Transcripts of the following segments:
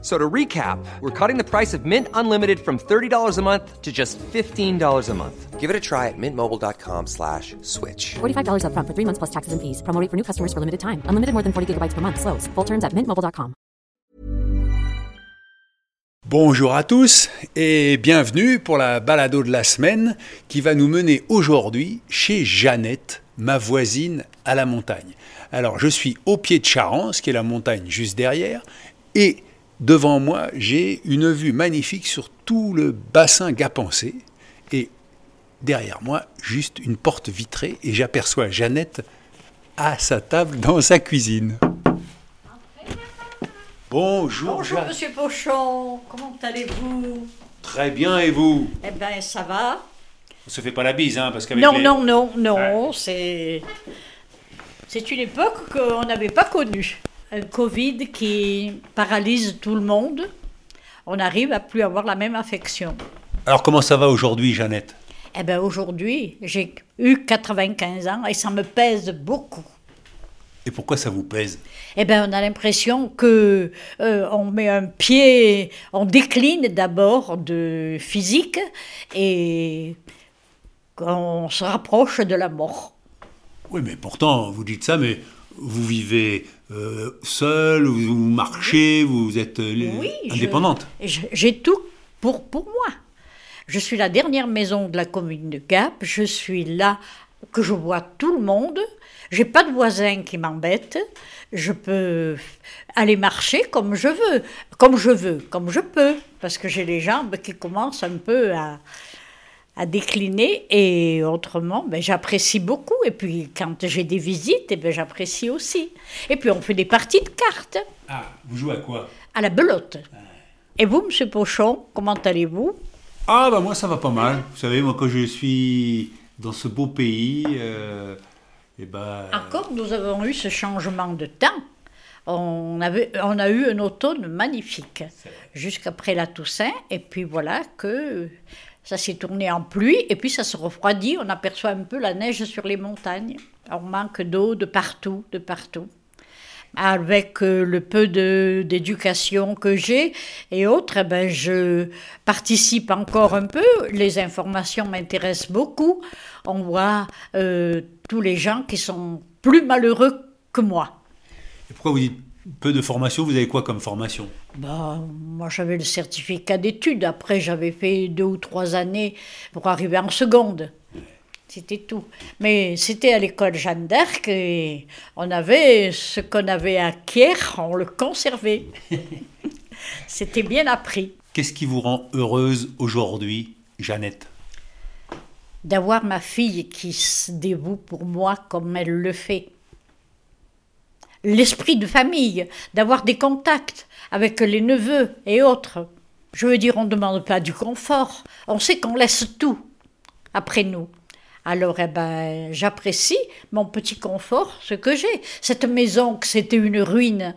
So to recap, we're cutting the price of Mint Unlimited from $30 a month to just $15 a month. Give it a try at mintmobile.com slash switch. $45 upfront for three months plus taxes and fees. Promo rate for new customers for limited time. Unlimited more than 40 gigabytes per month. Slows. Full terms at mintmobile.com. Bonjour à tous et bienvenue pour la balado de la semaine qui va nous mener aujourd'hui chez Jeannette, ma voisine à la montagne. Alors je suis au pied de Charence, qui est la montagne juste derrière, et devant moi j'ai une vue magnifique sur tout le bassin Gapencé et derrière moi juste une porte vitrée et j'aperçois Jeannette à sa table dans sa cuisine. Bonjour, Bonjour. Monsieur Pochon, comment allez-vous? Très bien et vous? Eh bien ça va. On se fait pas la bise, hein, parce qu'avec Non, les- non, non, non, c'est... C'est une époque qu'on n'avait pas connue. Un Covid qui paralyse tout le monde. On arrive à plus avoir la même affection. Alors comment ça va aujourd'hui, Jeannette? Eh bien aujourd'hui, j'ai eu 95 ans et ça me pèse beaucoup. Et pourquoi ça vous pèse? Eh bien, on a l'impression que euh, on met un pied, on décline d'abord de physique et qu'on se rapproche de la mort. Oui, mais pourtant, vous dites ça, mais vous vivez euh, seul, vous, vous marchez, vous êtes euh, Oui, indépendante. J'ai tout pour, pour moi. Je suis la dernière maison de la commune de Gap. Je suis là que je vois tout le monde. J'ai pas de voisins qui m'embêtent. Je peux aller marcher comme je veux, comme je veux, comme je peux, parce que j'ai les jambes qui commencent un peu à, à décliner et autrement, ben, j'apprécie beaucoup. Et puis quand j'ai des visites, eh ben, j'apprécie aussi. Et puis on fait des parties de cartes Ah, vous jouez à quoi? À la belote. Et vous, Monsieur Pochon, comment allez-vous? Ah, bah moi ça va pas mal. Vous savez, moi quand je suis dans ce beau pays, euh, et ben... Encore, nous avons eu ce changement de temps. On, avait, on a eu un automne magnifique jusqu'après la Toussaint. Et puis voilà que ça s'est tourné en pluie. Et puis ça se refroidit. On aperçoit un peu la neige sur les montagnes. On manque d'eau de partout, de partout. Avec euh, le peu d'éducation que j'ai et autres, eh ben, je participe encore un peu. Les informations m'intéressent beaucoup. On voit euh, tous les gens qui sont plus malheureux que moi. Et pourquoi vous dites peu de formation Vous avez quoi comme formation? Bah, moi, j'avais le certificat d'études. Après, j'avais fait deux ou trois années pour arriver en seconde. C'était tout. Mais c'était à l'école Jeanne d'Arc et on avait ce qu'on avait acquis, on le conservait. C'était bien appris. Qu'est-ce qui vous rend heureuse aujourd'hui, Jeannette? D'avoir ma fille qui se dévoue pour moi comme elle le fait. L'esprit de famille, d'avoir des contacts avec les neveux et autres. Je veux dire, on ne demande pas du confort. On sait qu'on laisse tout après nous. Alors, eh ben, j'apprécie mon petit confort, ce que j'ai. Cette maison, que c'était une ruine,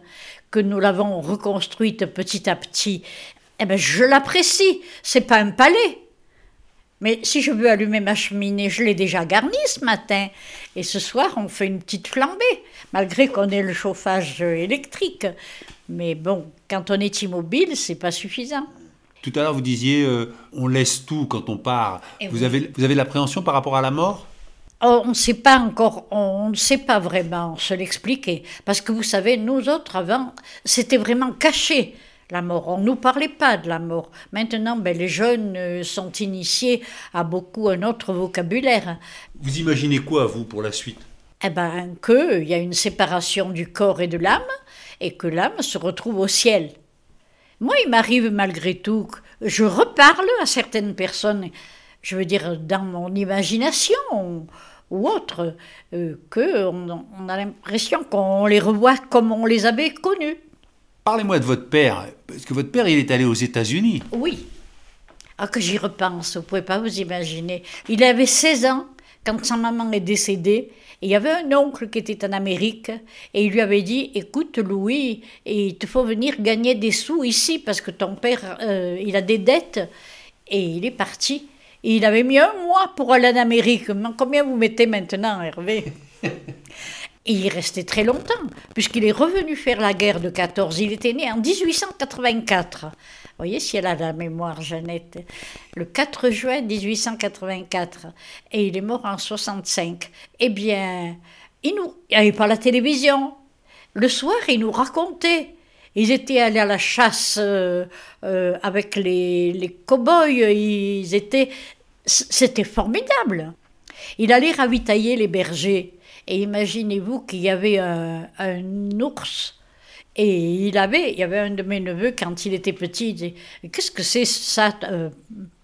que nous l'avons reconstruite petit à petit, eh ben, je l'apprécie. C'est pas un palais. Mais si je veux allumer ma cheminée, je l'ai déjà garnie ce matin. Et ce soir, on fait une petite flambée, malgré qu'on ait le chauffage euh, électrique. Mais bon, quand on est immobile, c'est pas suffisant. Tout à l'heure, vous disiez, euh, on laisse tout quand on part. Et Vous oui. avez, vous avez de l'appréhension par rapport à la mort? Oh, on ne sait pas encore, on ne sait pas vraiment se l'expliquer. Parce que vous savez, nous autres, avant, c'était vraiment caché, la mort. On ne nous parlait pas de la mort. Maintenant, ben, les jeunes euh, sont initiés à beaucoup un autre vocabulaire. Vous imaginez quoi, vous, pour la suite? Eh ben, qu'il y a une séparation du corps et de l'âme, et que l'âme se retrouve au ciel. Moi, il m'arrive malgré tout que je reparle à certaines personnes, je veux dire, dans mon imagination ou autre, euh, qu'on on a l'impression qu'on les revoit comme on les avait connus. Parlez-moi de votre père, parce que votre père, il est allé aux États-Unis. Oui. Ah, que j'y repense, vous pouvez pas vous imaginer. Il avait 16 ans quand sa maman est décédée Et il y avait un oncle qui était en Amérique et il lui avait dit Écoute, Louis, il te faut venir gagner des sous ici parce que ton père, euh, il a des dettes. Et il est parti. Et il avait mis un mois pour aller en Amérique. Combien vous mettez maintenant, Hervé? Et il restait très longtemps, puisqu'il est revenu faire la guerre de 14. Il était né en 1884. Vous voyez si elle a la mémoire, Jeannette. Le 4 juin 1884. Et il est mort en 65. Eh bien, il n'y avait pas la télévision. Le soir, il nous racontait. Ils étaient allés à la chasse euh, euh, avec les, les cow-boys. Ils étaient... C'était formidable. Il allait ravitailler les bergers. Et imaginez-vous qu'il y avait un, ours. Et il avait, il y avait un de mes neveux, quand il était petit, il disait Qu'est-ce que c'est ça, euh,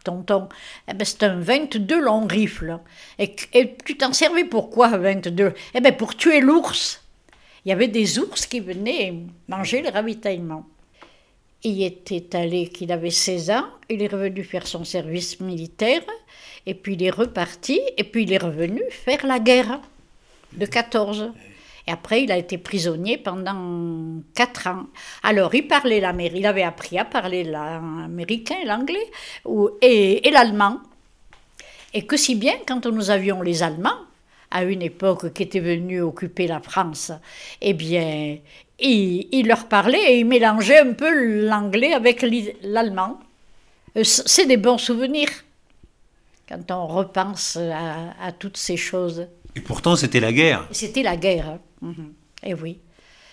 tonton? Eh bien, c'est un 22 long rifle. Et, et tu t'en servais pourquoi, 22 Eh bien, pour tuer l'ours. Il y avait des ours qui venaient manger le ravitaillement. Il était allé, qu'il avait 16 ans, il est revenu faire son service militaire, et puis il est reparti, et puis il est revenu faire la guerre de 14. Et après, il a été prisonnier pendant 4 ans. Alors, il parlait l'américain, il avait appris à parler l'américain l'anglais, et, et l'allemand. Et que si bien, quand nous avions les Allemands, à une époque qui était venue occuper la France, eh bien, il, il leur parlait et il mélangeait un peu l'anglais avec l'allemand. Euh, c'est des bons souvenirs quand on repense à toutes ces choses. Et pourtant, c'était la guerre. C'était la guerre. Hein. Mhm. Et eh oui.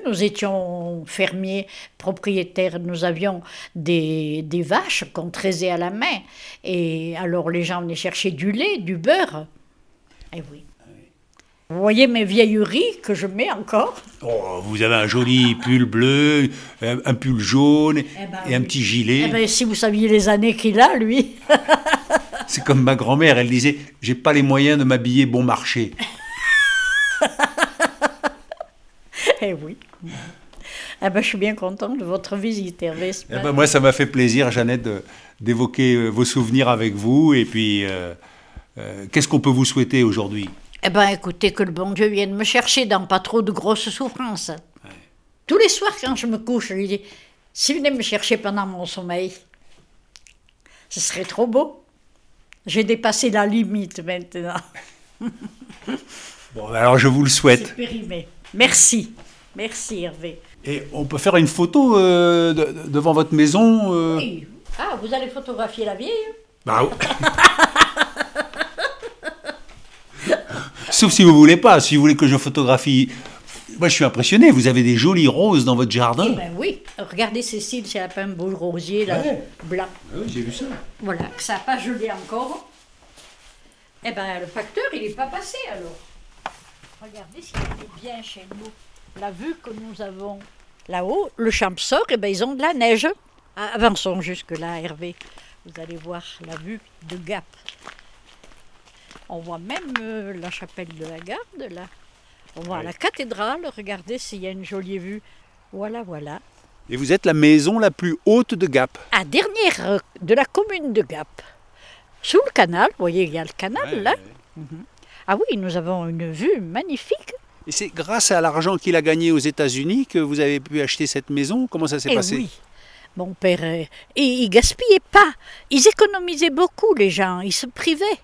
Nous étions fermiers, propriétaires, nous avions des, des vaches qu'on traisait à la main. Et alors les gens venaient chercher du lait, du beurre. Et eh oui. Vous voyez mes vieilleries que je mets encore? Oh, Vous avez un joli pull bleu, un pull jaune eh ben et un petit gilet. Eh ben, si vous saviez les années qu'il a, lui C'est comme ma grand-mère, elle disait J'ai pas les moyens de m'habiller bon marché. eh oui. Eh ben, je suis bien contente de votre visite, Hervé. Eh ben, moi, ça m'a fait plaisir, Jeannette, d'évoquer euh, vos souvenirs avec vous. Et puis, euh, euh, qu'est-ce qu'on peut vous souhaiter aujourd'hui? Eh bien, écoutez, que le bon Dieu vienne me chercher dans pas trop de grosses souffrances. Tous les soirs, quand je me couche, je lui dis Si vous venez me chercher pendant mon sommeil, ce serait trop beau. J'ai dépassé la limite maintenant. bon, alors je vous le souhaite. périmé. Merci. Merci Hervé. Et on peut faire une photo euh, devant votre maison euh? Oui. Ah, vous allez photographier la vieille Bah Sauf si vous voulez pas, si vous voulez que je photographie. Moi, je suis impressionné. Vous avez des jolies roses dans votre jardin. Eh ben oui. Regardez Cécile, c'est un beau rosier là, blanc. Ah oui, j'ai vu ça. Voilà, que ça n'a pas gelé encore. Eh ben, le facteur, il n'est pas passé alors. Regardez s'il est bien chez nous. La vue que nous avons là-haut, le sort, eh ben, ils ont de la neige. Ah, avançons jusque-là, Hervé. Vous allez voir la vue de Gap. On voit même euh, la chapelle de la garde, là. On voit la cathédrale. Regardez s'il y a une jolie vue. Voilà, voilà. Et vous êtes la maison la plus haute de Gap À dernière euh, de la commune de Gap. Sous le canal, vous voyez, il y a le canal là. Mhm. Ah oui, nous avons une vue magnifique. Et c'est grâce à l'argent qu'il a gagné aux États-Unis que vous avez pu acheter cette maison Comment ça s'est eh passé oui. Mon père, euh, il, gaspillait pas. Ils économisaient beaucoup, les gens. Ils se privaient.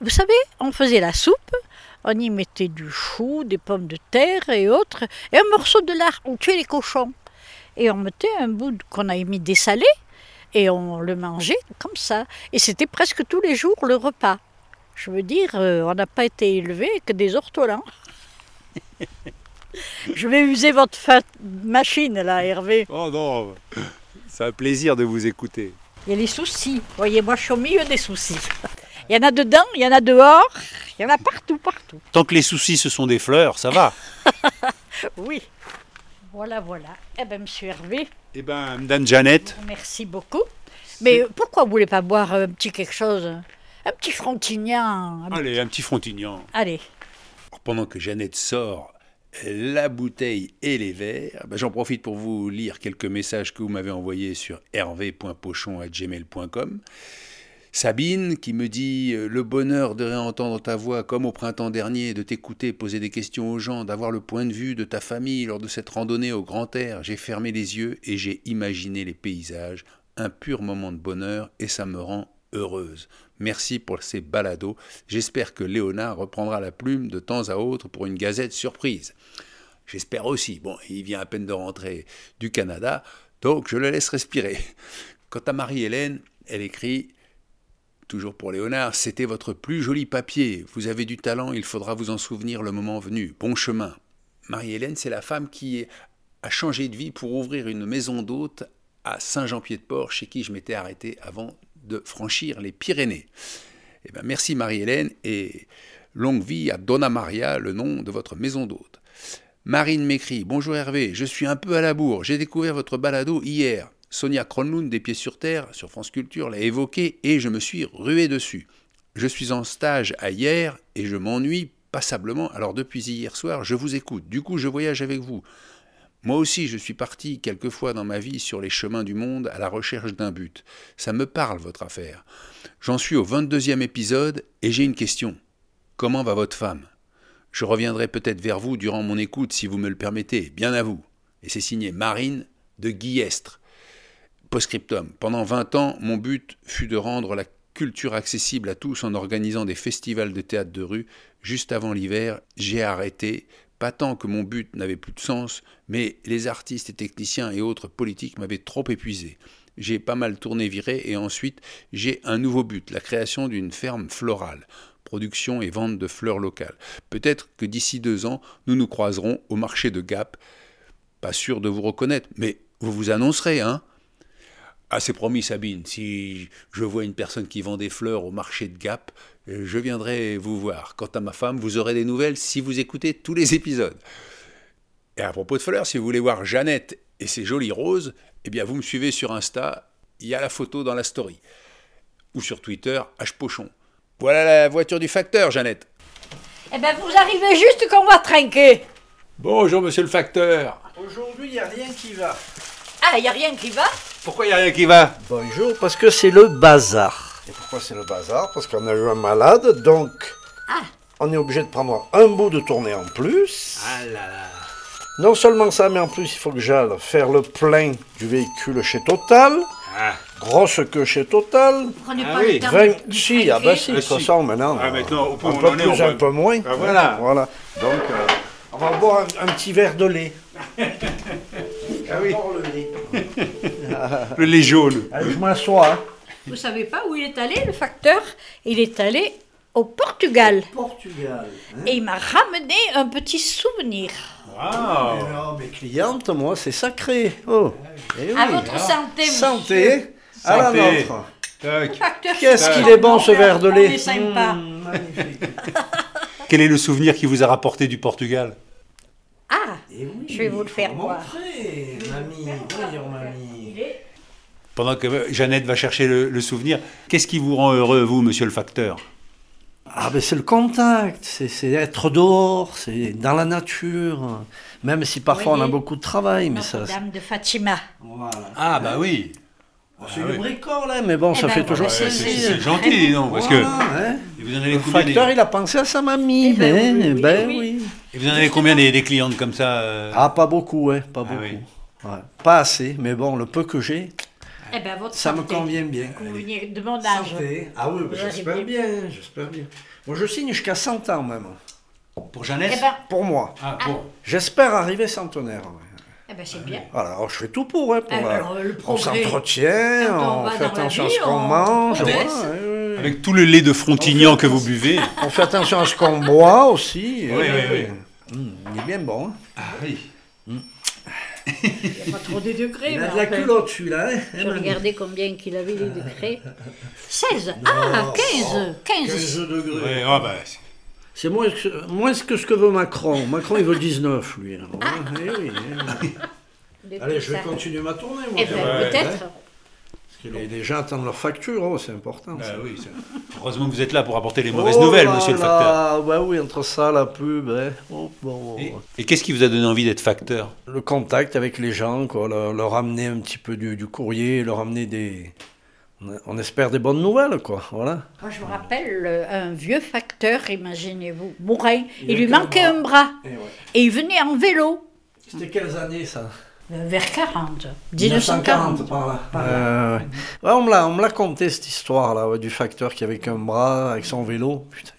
Vous savez, on faisait la soupe, on y mettait du chou, des pommes de terre et autres, et un morceau de lard. On tuait les cochons. Et on mettait un bout qu'on avait mis dessalé, et on le mangeait comme ça. Et c'était presque tous les jours le repas. Je veux dire, euh, on n'a pas été élevé que des ortolans. Je vais user votre machine là, Hervé. Oh non, c'est un plaisir de vous écouter. Il y a les soucis. Voyez, moi je suis au milieu des soucis. Il y en a dedans, il y en a dehors, il y en a partout, partout. Tant que les soucis ce sont des fleurs, ça va. oui. Voilà, voilà. Eh bien, monsieur Hervé. Eh bien, madame Jeannette. Merci beaucoup. Mais pourquoi vous voulez pas boire un petit quelque chose Un petit frontignan Allez, un petit frontignan. Allez. Pendant que Jeannette sort la bouteille et les verres, ben, j'en profite pour vous lire quelques messages que vous m'avez envoyés sur hervé.pochon.gmail.com. Sabine qui me dit euh, le bonheur de réentendre ta voix comme au printemps dernier, de t'écouter poser des questions aux gens, d'avoir le point de vue de ta famille lors de cette randonnée au grand air. J'ai fermé les yeux et j'ai imaginé les paysages, un pur moment de bonheur et ça me rend heureuse. Merci pour ces balados. J'espère que Léonard reprendra la plume de temps à autre pour une gazette surprise. J'espère aussi. Bon, il vient à peine de rentrer du Canada, donc je le laisse respirer. Quant à Marie-Hélène, elle écrit Toujours pour Léonard, c'était votre plus joli papier. Vous avez du talent, il faudra vous en souvenir le moment venu. Bon chemin. Marie-Hélène, c'est la femme qui a changé de vie pour ouvrir une maison d'hôte à Saint-Jean-Pied-de-Port, chez qui je m'étais arrêté avant de franchir les Pyrénées. Eh ben, merci Marie-Hélène et longue vie à Donna Maria, le nom de votre maison d'hôte. Marine m'écrit Bonjour Hervé, je suis un peu à la bourre. J'ai découvert votre balado hier. Sonia Kronlund des Pieds sur Terre sur France Culture l'a évoqué et je me suis rué dessus. Je suis en stage à hier et je m'ennuie passablement. Alors depuis hier soir, je vous écoute. Du coup, je voyage avec vous. Moi aussi, je suis parti quelquefois dans ma vie sur les chemins du monde à la recherche d'un but. Ça me parle, votre affaire. J'en suis au 22e épisode et j'ai une question. Comment va votre femme? Je reviendrai peut-être vers vous durant mon écoute si vous me le permettez. Bien à vous. Et c'est signé Marine de Guillestre. Postscriptum. Pendant 20 ans, mon but fut de rendre la culture accessible à tous en organisant des festivals de théâtre de rue. Juste avant l'hiver, j'ai arrêté, pas tant que mon but n'avait plus de sens, mais les artistes et techniciens et autres politiques m'avaient trop épuisé. J'ai pas mal tourné viré et ensuite j'ai un nouveau but, la création d'une ferme florale, production et vente de fleurs locales. Peut-être que d'ici deux ans, nous nous croiserons au marché de Gap. Pas sûr de vous reconnaître, mais vous vous annoncerez, hein ah, c'est promis, Sabine. Si je vois une personne qui vend des fleurs au marché de Gap, je viendrai vous voir. Quant à ma femme, vous aurez des nouvelles si vous écoutez tous les épisodes. Et à propos de fleurs, si vous voulez voir Jeannette et ses jolies roses, eh bien, vous me suivez sur Insta. Il y a la photo dans la story. Ou sur Twitter, H. Pochon. Voilà la voiture du facteur, Jeannette. Eh ben, vous arrivez juste qu'on va trinquer. Bonjour, monsieur le facteur. Aujourd'hui, il n'y a rien qui va. Ah, il n'y a rien qui va? Pourquoi il n'y a rien qui va Bonjour, parce que c'est le bazar. Et pourquoi c'est le bazar Parce qu'on a eu un malade, donc Ah. on est obligé de prendre un bout de tournée en plus. Ah là là. Non seulement ça, mais en plus, il faut que j'aille faire le plein du véhicule chez Total. Ah. Grosse queue chez Total. Vous prenez Ah pas oui, le temps 20... de- de Si, ah bah si, de Ah, toute façon, maintenant. Ah, maintenant, au point un peu on en est, plus, on un peu moins. Ah, voilà. Voilà. Donc, euh, on va boire un, un petit verre de lait. Ah oui. Le lait. Jaune. Allez, je m'assois. hein. Vous savez pas où il est allé, le facteur? Il est allé au Portugal. Portugal. hein. Et il m'a ramené un petit souvenir. Wow. Alors, mes clientes, moi, c'est sacré. Oh. Eh À votre santé, monsieur. Santé. À la Santé. nôtre. Qu'est-ce qu'il est bon ce verre de lait? est sympa. Mmh, magnifique. Quel est le souvenir qui vous a rapporté du Portugal? Ah, Eh oui, Je vais vous le faire voir. montrer, Mamie, voyons, mamie. Pendant que Jeannette va chercher le, le souvenir, qu'est-ce qui vous rend heureux, vous, monsieur le facteur? Ah ben c'est le contact, c'est c'est être dehors, c'est dans la nature. Même si parfois on a beaucoup de travail, mais ça. Notre-Dame de Fatima. Voilà. Ah, bah oui. C'est oui. une bricole, hein, mais bon, Eh ça ben, fait toujours plaisir. c'est gentil, non Parce que. Hein. Et vous en avez Le des, facteur, il a pensé à sa mamie. Eh ben oui, oui, ben oui. oui. et vous en avez combien des, des clientes comme ça euh? Ah, pas beaucoup, hein, pas Ah beaucoup. oui. Ouais, Pas assez, mais bon, le peu que j'ai, Eh ben, votre ça me convient bien. Vous venez de mon âge. Santé. Ah oui, Vous j'espère bien, j'espère bien. Moi, je signe jusqu'à 100 ans même. Pour Jeannette Eh ben, Pour moi. Ah, pour. J'espère arriver centenaire. eh ben c'est bien. Voilà, alors je fais tout pour. Hein, pour Eh ben, la- alors, le on s'entretient, on fait attention à ce qu'on on mange. ouais, ouais. Avec tout le lait de Frontignan que vous buvez. On fait attention à ce qu'on boit aussi. Oui, oui, oui. Hum, il est bien bon. hein. Ah oui. Il n'y a pas trop de degrés. Il mais a de la enfin, culotte celui-là. Hein, Je hein, regardais combien qu'il avait les degrés. 16 Ah, 15 15 15 degrés. Ouais, ah bah, c'est- C'est moins que, moins que ce que veut Macron. Macron, il veut 19, lui. alors, hein. Eh oui, eh oui. Allez, je vais continuer ma tournée, moi. Eh ben, Ouais. peut-être. Que les, les gens attendent leur facture, oh, c'est important. bah oui. Heureusement que vous êtes là pour apporter les mauvaises Oh nouvelles, là monsieur le facteur. Bah oui, entre ça, la pub, hein. Oh, bon, Et, et qu'est-ce qui vous a donné envie d'être facteur? Le contact avec les gens, quoi, leur, leur amener un petit peu du, du courrier, leur amener des, on espère des bonnes nouvelles, quoi. Voilà. Moi, je me rappelle euh, un vieux facteur, imaginez-vous, Mourin. Il, lui manquait un bras. Et, ouais. Et il venait en vélo. C'était quelles années, ça? Vers 40. 1940, 1940. par là. Euh, ouais, on me l'a, on me l'a conté, cette histoire-là, ouais, du facteur qui avait qu'un bras, avec son vélo. Putain.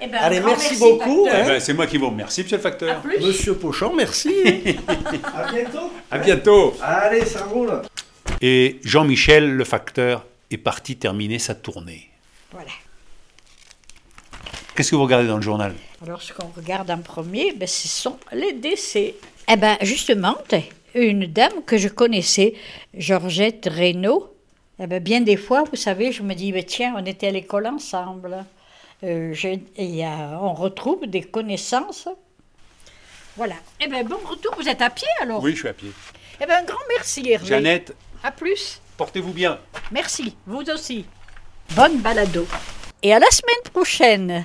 Eh ben, Allez, un merci beaucoup, facteur. hein. Eh ben, c'est moi qui vous remercie, monsieur le facteur. Plus. Monsieur Pochon, merci. à bientôt. À bientôt. Allez, ça roule. Et Jean-Michel, le facteur, est parti terminer sa tournée. Voilà. Qu'est-ce que vous regardez dans le journal? Alors, ce qu'on regarde en premier, ben, ce sont les décès. Eh bien, justement, une dame que je connaissais, Georgette Reynaud, eh ben, bien des fois, vous savez, je me dis, tiens, on était à l'école ensemble. Euh, je- et a- on retrouve des connaissances. Voilà. Eh bien, bon retour, vous êtes à pied alors? Oui, je suis à pied. Eh bien, un grand merci, Hervé. Jeannette, À plus. portez-vous bien. Merci, vous aussi. Bonne balado. Et à la semaine prochaine.